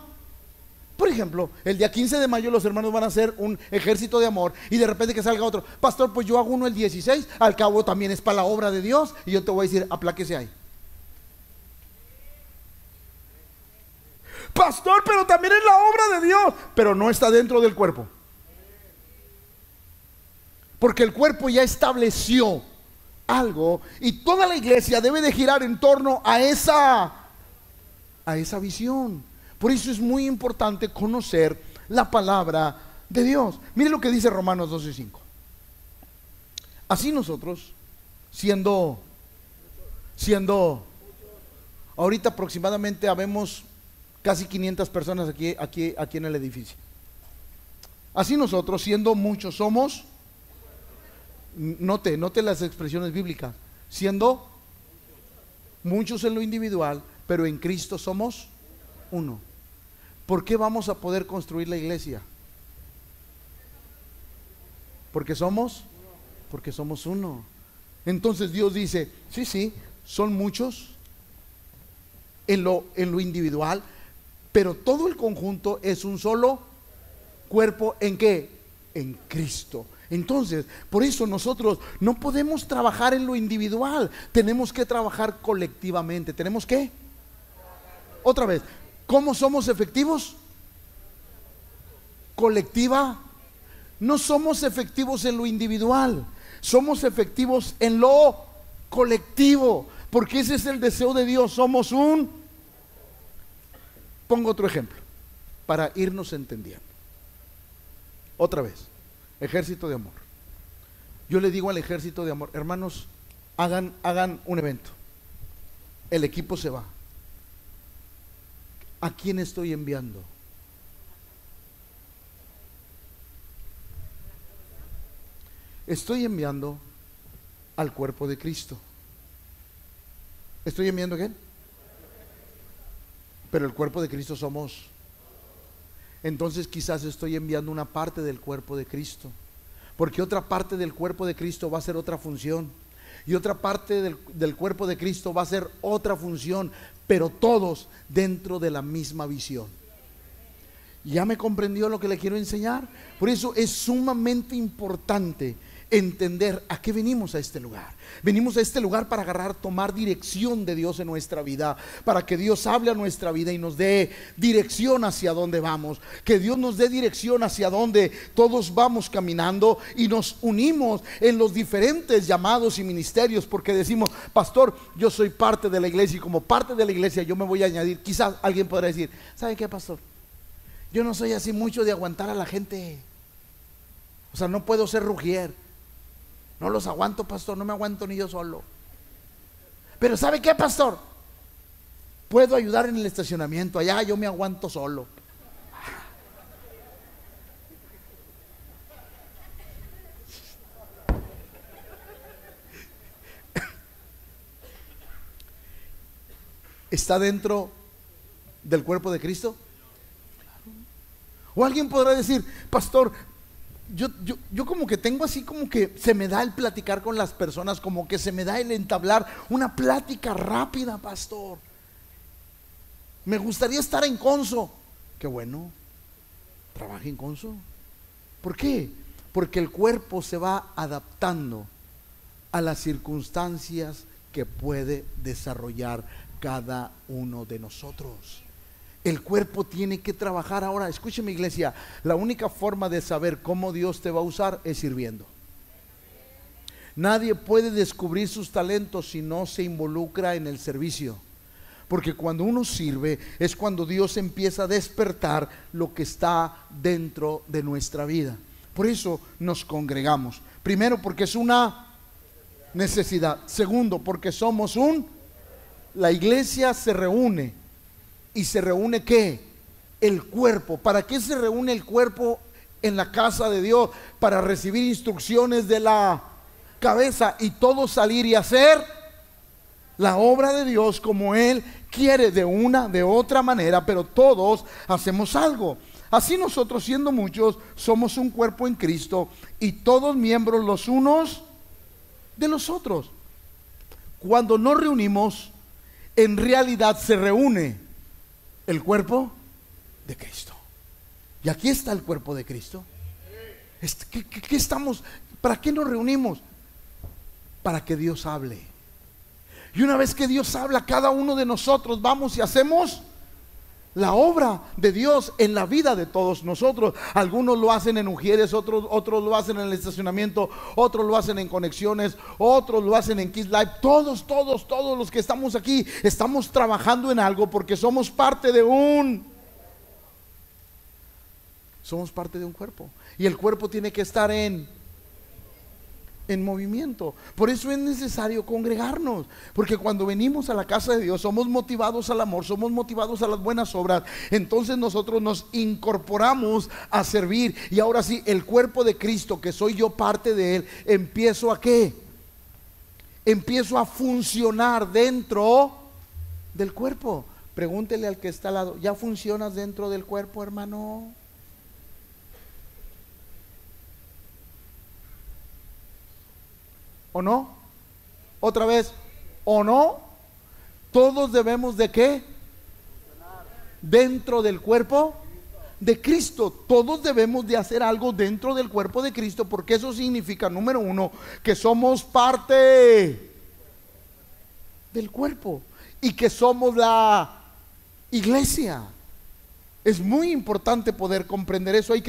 por ejemplo, el día 15 de mayo los hermanos van a hacer un ejército de amor y de repente que salga otro, pastor, pues yo hago uno el 16, al cabo también es para la obra de Dios y yo te voy a decir, apláquese ahí. Pastor, pero también es la obra de Dios, pero no está dentro del cuerpo. Porque el cuerpo ya estableció algo y toda la iglesia debe de girar en torno a esa a esa visión. Por eso es muy importante conocer la palabra de Dios. Mire lo que dice Romanos 12:5. Así nosotros, siendo, siendo, ahorita aproximadamente habemos casi 500 personas aquí, aquí, aquí en el edificio. Así nosotros, siendo muchos, somos, note, note las expresiones bíblicas, siendo muchos en lo individual, pero en Cristo somos uno. ¿Por qué vamos a poder construir la iglesia? Porque somos, porque somos uno. Entonces Dios dice, sí, sí, son muchos en lo, en lo individual, pero todo el conjunto es un solo cuerpo en qué? En Cristo. Entonces, por eso nosotros no podemos trabajar en lo individual, tenemos que trabajar colectivamente. ¿Tenemos que? Otra vez, ¿cómo somos efectivos? Colectiva. No somos efectivos en lo individual, somos efectivos en lo colectivo, porque ese es el deseo de Dios. Somos un... Pongo otro ejemplo, para irnos entendiendo. Otra vez. Ejército de amor. Yo le digo al ejército de amor, hermanos, hagan, hagan un evento. El equipo se va. ¿A quién estoy enviando? Estoy enviando al cuerpo de Cristo. ¿Estoy enviando a quién? Pero el cuerpo de Cristo somos entonces quizás estoy enviando una parte del cuerpo de Cristo. Porque otra parte del cuerpo de Cristo va a ser otra función. Y otra parte del, cuerpo de Cristo va a ser otra función. Pero todos dentro de la misma visión. ¿Ya me comprendió lo que le quiero enseñar? Por eso es sumamente importante entender a qué venimos a este lugar. Venimos a este lugar para agarrar, tomar dirección de Dios en nuestra vida, para que Dios hable a nuestra vida y nos dé dirección hacia dónde vamos, que Dios nos dé dirección hacia dónde todos vamos caminando y nos unimos en los diferentes llamados y ministerios, porque decimos, pastor, yo soy parte de la iglesia y como parte de la iglesia yo me voy a añadir, quizás alguien podrá decir, ¿sabe qué, pastor? Yo no soy así mucho de aguantar a la gente. O sea, no puedo ser rugier. No los aguanto, pastor, no me aguanto ni yo solo. Pero ¿sabe qué, pastor? Puedo ayudar en el estacionamiento, allá yo me aguanto solo. ¿Está dentro del cuerpo de Cristo? O alguien podrá decir, pastor, yo, yo, como que tengo así como que se me da el platicar con las personas, como que se me da el entablar una plática rápida, pastor. Me gustaría estar en Conso. Qué bueno, trabaje en Conso. ¿Por qué? Porque el cuerpo se va adaptando a las circunstancias que puede desarrollar cada uno de nosotros. El cuerpo tiene que trabajar ahora. Escúcheme iglesia, la única forma de saber cómo Dios te va a usar es sirviendo. Nadie puede descubrir sus talentos si no se involucra en el servicio. Porque cuando uno sirve es cuando Dios empieza a despertar lo que está dentro de nuestra vida. Por eso nos congregamos. Primero porque es una necesidad. Segundo porque somos un... La iglesia se reúne y se reúne qué? El cuerpo. ¿Para qué se reúne el cuerpo en la casa de Dios? Para recibir instrucciones de la cabeza y todo salir y hacer la obra de Dios como Él quiere de una, de otra manera, pero todos hacemos algo. Así nosotros siendo muchos somos un cuerpo en Cristo y todos miembros los unos de los otros. Cuando nos reunimos, en realidad se reúne el cuerpo de Cristo. Y aquí está el cuerpo de Cristo. ¿Qué, estamos? ¿Para qué nos reunimos? Para que Dios hable. Y una vez que Dios habla, cada uno de nosotros vamos y hacemos la obra de Dios en la vida de todos nosotros. Algunos lo hacen en Ujieres, otros, otros lo hacen en el estacionamiento, otros lo hacen en conexiones, otros lo hacen en Kiss Live. Todos, todos, todos los que estamos aquí estamos trabajando en algo porque somos parte de un... Somos parte de un cuerpo. Y el cuerpo tiene que estar en en movimiento. Por eso es necesario congregarnos, porque cuando venimos a la casa de Dios somos motivados al amor, somos motivados a las buenas obras. Entonces nosotros nos incorporamos a servir y ahora sí, el cuerpo de Cristo, que soy yo parte de él, empiezo a qué? Empiezo a funcionar dentro del cuerpo. Pregúntele al que está al lado, ¿ya funcionas dentro del cuerpo, hermano? ¿O no? Otra vez, ¿o no? Todos debemos de qué? dentro del cuerpo de Cristo. Todos debemos de hacer algo dentro del cuerpo de Cristo porque eso significa, número uno, que somos parte del cuerpo y que somos la iglesia. Es muy importante poder comprender eso. Hay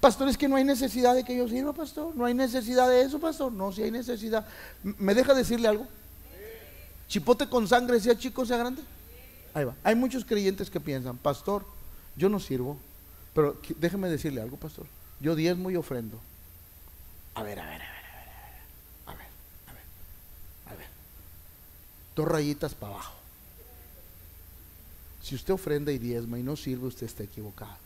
pastores que no hay necesidad de que yo sirva, pastor. No hay necesidad de eso, pastor. No, si hay necesidad. ¿Me deja decirle algo? Chipote con sangre, sea chico, sea grande. Ahí va. Hay muchos creyentes que piensan, pastor, yo no sirvo, pero déjeme decirle algo, pastor. Yo diezmo y ofrendo. A ver, a ver, a ver, a ver, a ver, a ver, a ver. Dos rayitas para abajo. Si usted ofrenda y diezma y no sirve, usted está equivocado.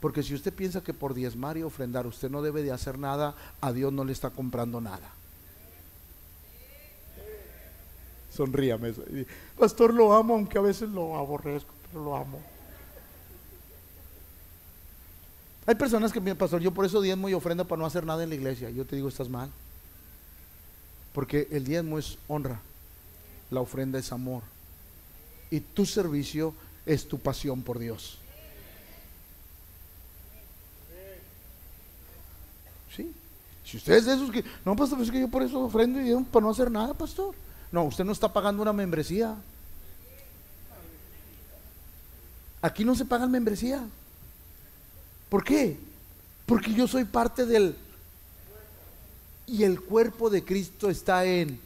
Porque si usted piensa que por diezmar y ofrendar usted no debe de hacer nada, a Dios no le está comprando nada. Sonríame. Pastor, lo amo, aunque a veces lo aborrezco, pero lo amo. Hay personas que me pastor, yo por eso diezmo y ofrenda para no hacer nada en la iglesia. Yo te digo, estás mal. Porque el diezmo es honra, la ofrenda es amor. Y tu servicio es tu pasión por Dios. ¿Sí? Si ustedes de esos que, no, pastor, es que yo por eso ofrendo y para no hacer nada, pastor. No, usted no está pagando una membresía. Aquí no se paga membresía. ¿Por qué? Porque yo soy parte del... Y el cuerpo de Cristo está en...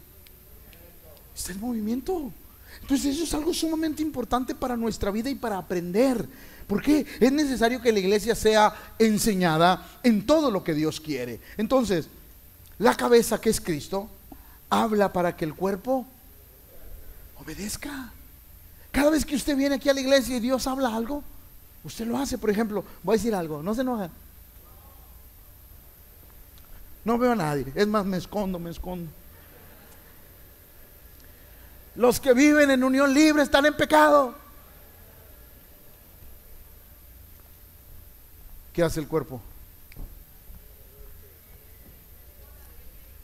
Está en movimiento. Entonces eso es algo sumamente importante para nuestra vida y para aprender. ¿Por qué? Es necesario que la iglesia sea enseñada en todo lo que Dios quiere. Entonces, la cabeza que es Cristo, habla para que el cuerpo obedezca. Cada vez que usted viene aquí a la iglesia y Dios habla algo, usted lo hace. Por ejemplo, voy a decir algo, no se enoja. No veo a nadie. Es más, me escondo, me escondo. Los que viven en unión libre están en pecado. ¿Qué hace el cuerpo?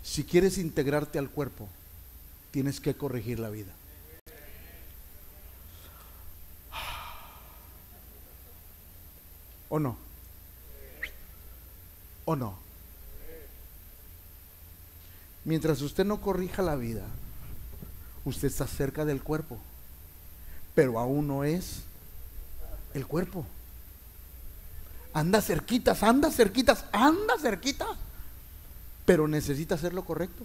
Si quieres integrarte al cuerpo, tienes que corregir la vida. ¿O no? ¿O no? Mientras usted no corrija la vida, usted está cerca del cuerpo, pero aún no es el cuerpo. Anda cerquitas, anda cerquitas, anda cerquitas pero necesita hacer lo correcto.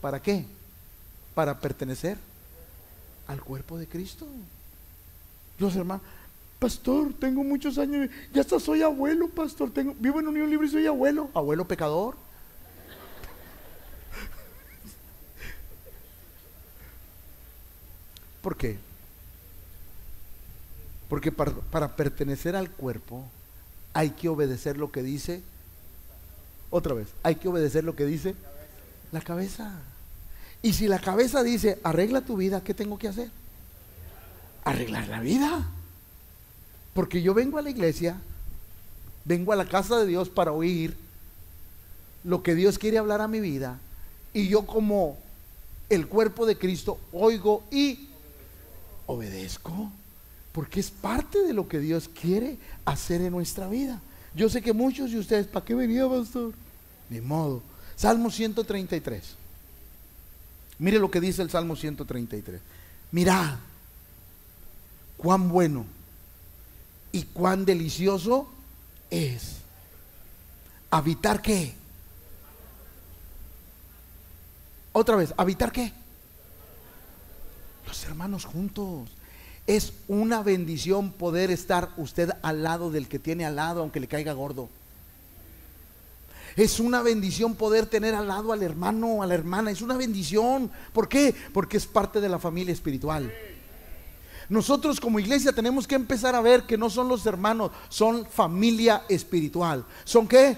¿Para qué? Para pertenecer al cuerpo de Cristo. Los hermanos, pastor, tengo muchos años, ya hasta soy abuelo, pastor, vivo en unión libre y soy abuelo, abuelo pecador. ¿Por qué? Porque para, pertenecer al cuerpo hay que obedecer lo que dice otra vez, hay que obedecer lo que dice la cabeza. Y si la cabeza dice, arregla tu vida, ¿qué tengo que hacer? Arreglar la vida. Porque yo vengo a la iglesia, vengo a la casa de Dios para oír lo que Dios quiere hablar a mi vida. Y yo como el cuerpo de Cristo oigo y obedezco. Porque es parte de lo que Dios quiere hacer en nuestra vida. Yo sé que muchos de ustedes, ¿para qué venía, pastor? Ni modo. Salmo 133. Mire lo que dice el Salmo 133. Mirad cuán bueno y cuán delicioso es. ¿Habitar qué? Otra vez, ¿habitar qué? Los hermanos juntos. Es una bendición poder estar usted al lado del que tiene al lado, aunque le caiga gordo. Es una bendición poder tener al lado al hermano, a la hermana. Es una bendición. ¿Por qué? Porque es parte de la familia espiritual. Nosotros como iglesia tenemos que empezar a ver que no son los hermanos, son familia espiritual. ¿Son qué?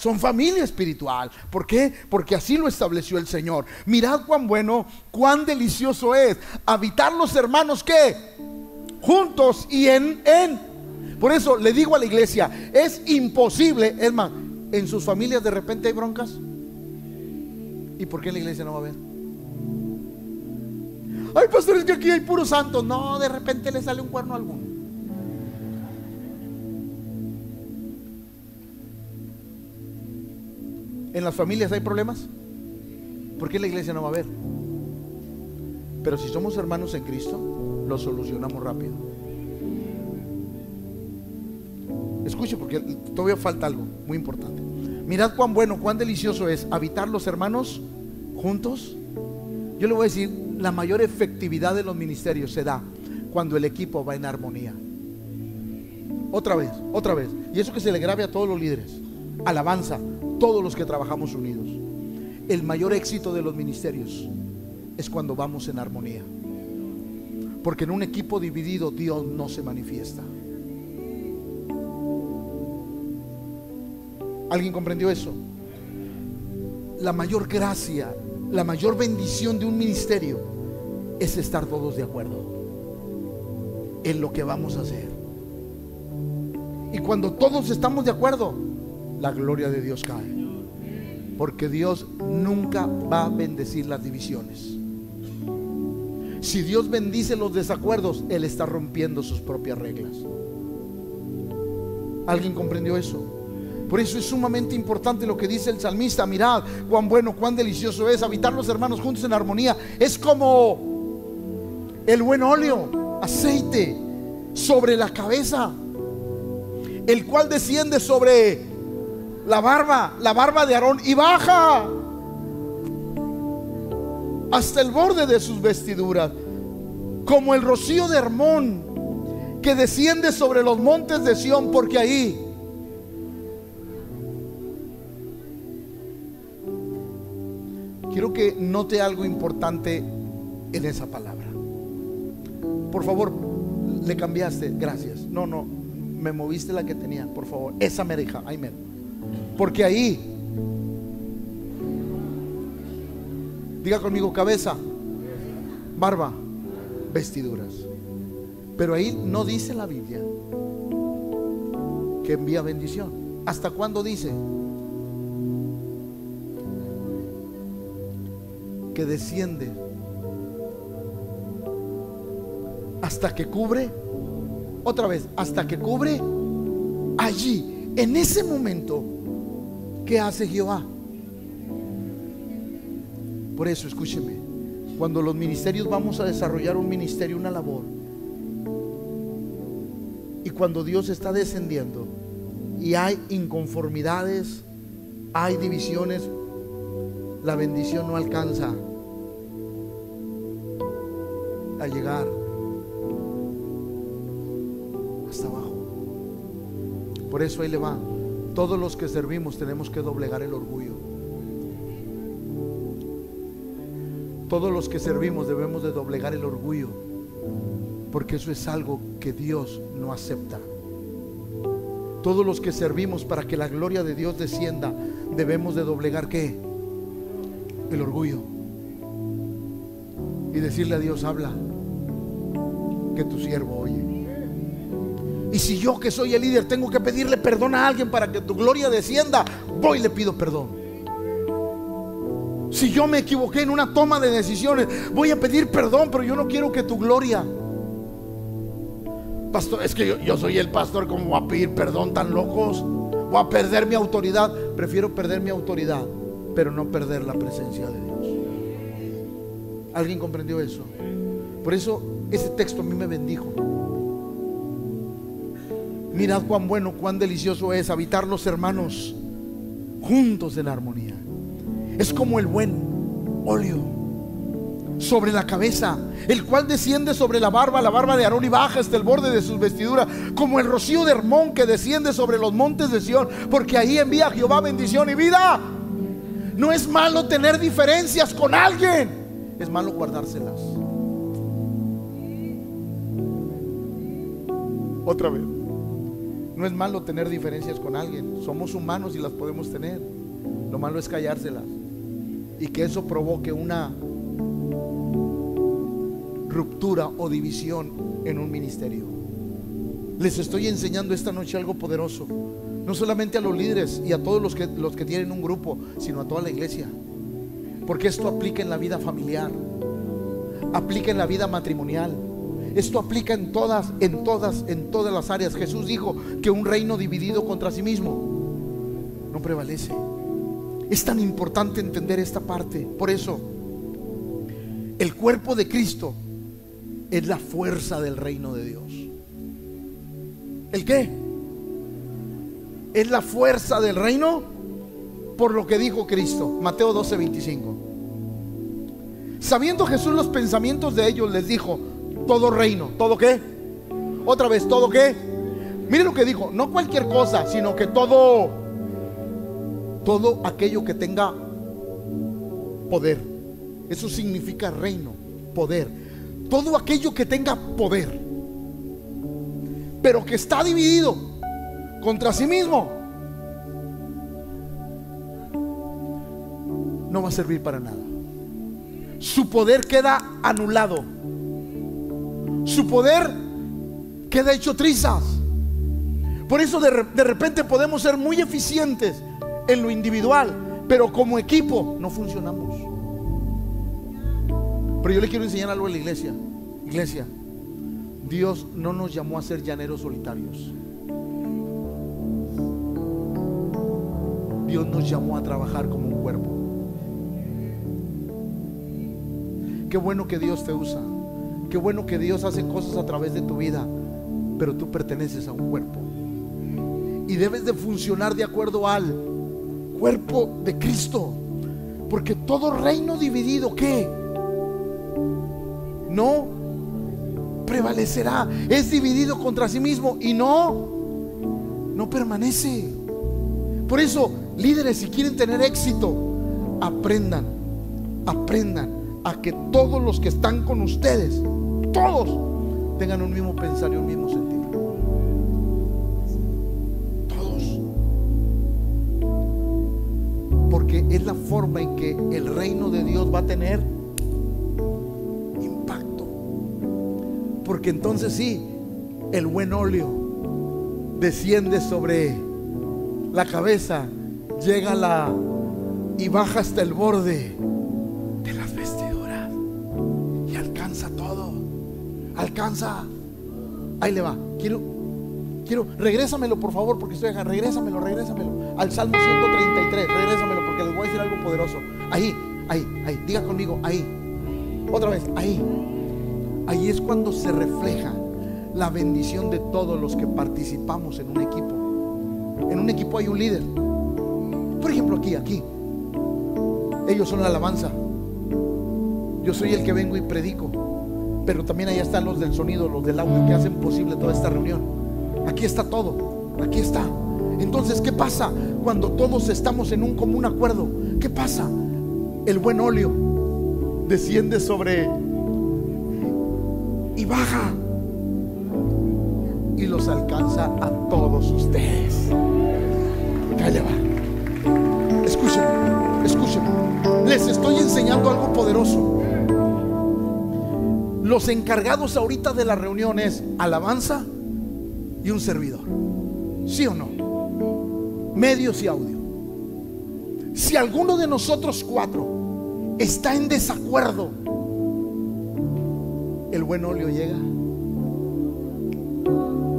Son familia espiritual. ¿Por qué? Porque así lo estableció el Señor. Mirad cuán bueno, cuán delicioso es habitar los hermanos que juntos y en en. Por eso le digo a la iglesia, es imposible, es más, en sus familias de repente hay broncas. ¿Y por qué la iglesia no va a haber? Ay, pastores, que aquí hay puros santos. No, de repente le sale un cuerno a alguno. ¿En las familias hay problemas? ¿Por qué la iglesia no va a haber? Pero si somos hermanos en Cristo, lo solucionamos rápido. Escuche porque todavía falta algo muy importante. Mirad cuán bueno, cuán delicioso es habitar los hermanos juntos. Yo le voy a decir, la mayor efectividad de los ministerios se da cuando el equipo va en armonía. Otra vez, otra vez. Y eso que se le grabe a todos los líderes. Alabanza, todos los que trabajamos unidos. El mayor éxito de los ministerios es cuando vamos en armonía. Porque en un equipo dividido Dios no se manifiesta. ¿Alguien comprendió eso? La mayor gracia, la mayor bendición de un ministerio es estar todos de acuerdo en lo que vamos a hacer. Y cuando todos estamos de acuerdo, la gloria de Dios cae. Porque Dios nunca va a bendecir las divisiones. Si Dios bendice los desacuerdos, Él está rompiendo sus propias reglas. ¿Alguien comprendió eso? Por eso es sumamente importante lo que dice el salmista. Mirad cuán bueno, cuán delicioso es habitar los hermanos juntos en armonía. Es como el buen óleo, aceite sobre la cabeza, el cual desciende sobre la barba, la barba de Aarón y baja hasta el borde de sus vestiduras, como el rocío de Hermón que desciende sobre los montes de Sión, porque ahí quiero que note algo importante en esa palabra. Por favor, le cambiaste, gracias. No, no, me moviste la que tenía, por favor. Esa me deja, ahí me. Porque ahí Diga conmigo cabeza, barba, vestiduras. Pero ahí no dice la Biblia que envía bendición. ¿Hasta cuándo dice? Que desciende hasta que cubre, otra vez, hasta que cubre allí, en ese momento, ¿qué hace Jehová? Por eso, escúcheme, cuando los ministerios vamos a desarrollar un ministerio, una labor, y cuando Dios está descendiendo y hay inconformidades, hay divisiones, la bendición no alcanza a llegar hasta abajo. Por eso ahí le va. Todos los que servimos tenemos que doblegar el orgullo. Todos los que servimos debemos de doblegar el orgullo, porque eso es algo que Dios no acepta. Todos los que servimos para que la gloria de Dios descienda, debemos de doblegar qué? El orgullo. Y decirle a Dios, habla, que tu siervo oye. Y si yo que soy el líder tengo que pedirle perdón a alguien para que tu gloria descienda, voy y le pido perdón. Si yo me equivoqué en una toma de decisiones, voy a pedir perdón, pero yo no quiero que tu gloria. Pastor, es que yo, soy el pastor, ¿cómo voy a pedir perdón tan locos? Voy a perder mi autoridad. Prefiero perder mi autoridad, pero no perder la presencia de Dios. ¿Alguien comprendió eso? Por eso ese texto a mí me bendijo. Mirad cuán bueno, cuán delicioso es habitar los hermanos juntos en armonía es como el buen óleo sobre la cabeza, el cual desciende sobre la barba, la barba de Aarón y baja hasta el borde de sus vestiduras, como el rocío de Hermón que desciende sobre los montes de Sión, porque ahí envía Jehová bendición y vida. No es malo tener diferencias con alguien, es malo guardárselas. Otra vez, no es malo tener diferencias con alguien, somos humanos y las podemos tener, lo malo es callárselas y que eso provoque una ruptura o división en un ministerio. Les estoy enseñando esta noche algo poderoso, no solamente a los líderes y a todos los que, los que tienen un grupo, sino a toda la iglesia. Porque esto aplica en la vida familiar, aplica en la vida matrimonial. Esto aplica en todas, en todas, en todas las áreas. Jesús dijo que un reino dividido contra sí mismo no prevalece. es tan importante entender esta parte. Por eso, el cuerpo de Cristo es la fuerza del reino de Dios. ¿El qué? Es la fuerza del reino por lo que dijo Cristo. Mateo 12, 25. Sabiendo Jesús los pensamientos de ellos, les dijo, todo reino, ¿todo qué? Otra vez, ¿todo qué? Mire lo que dijo, no cualquier cosa, sino que todo, todo aquello que tenga poder. Eso significa reino, poder. Todo aquello que tenga poder, pero que está dividido contra sí mismo, no va a servir para nada. Su poder queda anulado. Su poder queda hecho trizas. Por eso de, de, repente podemos ser muy eficientes en lo individual, pero como equipo no funcionamos. Pero yo le quiero enseñar algo a la iglesia. Iglesia, Dios no nos llamó a ser llaneros solitarios. Dios nos llamó a trabajar como un cuerpo. Qué bueno que Dios te usa. Qué bueno que Dios hace cosas a través de tu vida. Pero tú perteneces a un cuerpo. Y debes de funcionar de acuerdo al cuerpo de Cristo. Porque todo reino dividido, ¿qué? No prevalecerá. Es dividido contra sí mismo y no, no permanece. Por eso, líderes, si quieren tener éxito, aprendan, aprendan a que todos los que están con ustedes, todos, tengan un mismo pensar y un mismo sentir. Todos. Porque es la forma en que el reino de Dios va a tener impacto. Porque entonces sí, el buen óleo desciende sobre la cabeza, llega la y baja hasta el borde Ahí le va. Quiero, quiero, regrésamelo por favor, porque estoy acá. Regrésamelo, regrésamelo. Al Salmo 133, regrésamelo porque les voy a decir algo poderoso. Ahí, ahí, ahí. Diga conmigo, ahí. Otra vez, ahí. Ahí es cuando se refleja la bendición de todos los que participamos en un equipo. En un equipo hay un líder. Por ejemplo, aquí, aquí. Ellos son la alabanza. Yo soy el que vengo y predico pero también ahí están los del sonido, los del audio que hacen posible toda esta reunión. Aquí está todo, aquí está. Entonces, ¿qué pasa cuando todos estamos en un común acuerdo? ¿Qué pasa? El buen óleo desciende sobre y baja y los alcanza a todos ustedes. Calla va. Escúchenme, escúchenme. Les estoy enseñando algo poderoso. Los encargados ahorita de la reunión es alabanza y un servidor. ¿Sí o no? Medios y audio. Si alguno de nosotros cuatro está en desacuerdo, el buen óleo llega.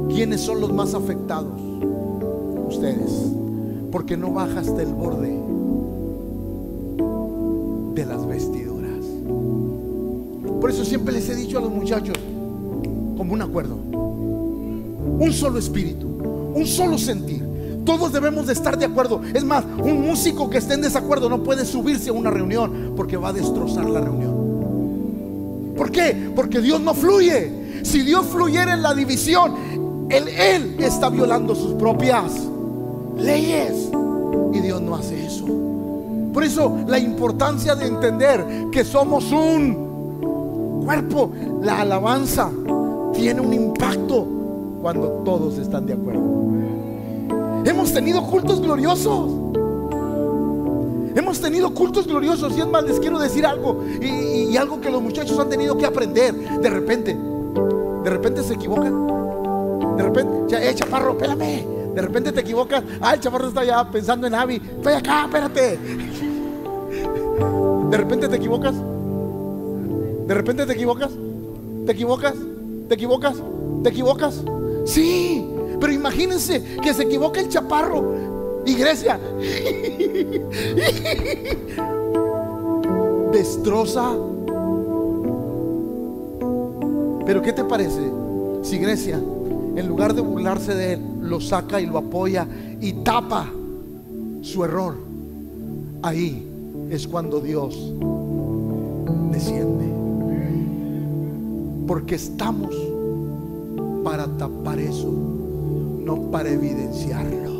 ¿Quiénes son los más afectados? Ustedes. Porque no baja hasta el borde Por eso siempre les he dicho a los muchachos, como un acuerdo, un solo espíritu, un solo sentir. Todos debemos de estar de acuerdo. Es más, un músico que esté en desacuerdo no puede subirse a una reunión porque va a destrozar la reunión. ¿Por qué? Porque Dios no fluye. Si Dios fluyera en la división, él, él está violando sus propias leyes. Y Dios no hace eso. Por eso la importancia de entender que somos un cuerpo. La alabanza tiene un impacto cuando todos están de acuerdo. Hemos tenido cultos gloriosos. Hemos tenido cultos gloriosos. Y es más, les quiero decir algo. Y, algo que los muchachos han tenido que aprender. De repente, de repente se equivocan. De repente, eh, chaparro, espérame. De repente te equivocas. Ah, el chaparro está ya pensando en Avi. Estoy acá, espérate. [laughs] De repente te equivocas. De repente te equivocas, te equivocas, te equivocas, te equivocas. Sí, pero imagínense que se equivoca el chaparro Iglesia, [laughs] destroza. Pero ¿qué te parece si Grecia, en lugar de burlarse de él, lo saca y lo apoya y tapa su error? Ahí es cuando Dios desciende. Porque estamos para tapar eso, no para evidenciarlo.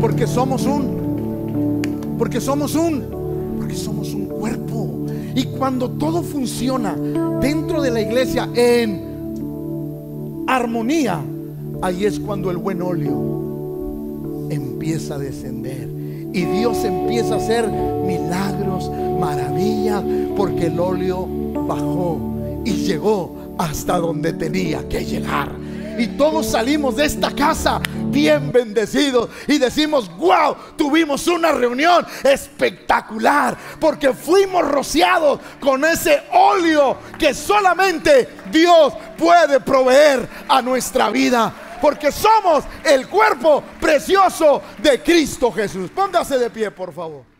Porque somos un, porque somos un, porque somos un cuerpo. Y cuando todo funciona dentro de la iglesia en armonía, ahí es cuando el buen óleo empieza a descender. Y Dios empieza a hacer milagros, maravillas, porque el óleo bajó y llegó hasta donde tenía que llegar. Y todos salimos de esta casa bien bendecidos y decimos, wow, tuvimos una reunión espectacular porque fuimos rociados con ese óleo que solamente Dios puede proveer a nuestra vida. Porque somos el cuerpo precioso de Cristo Jesús. Póngase de pie, por favor.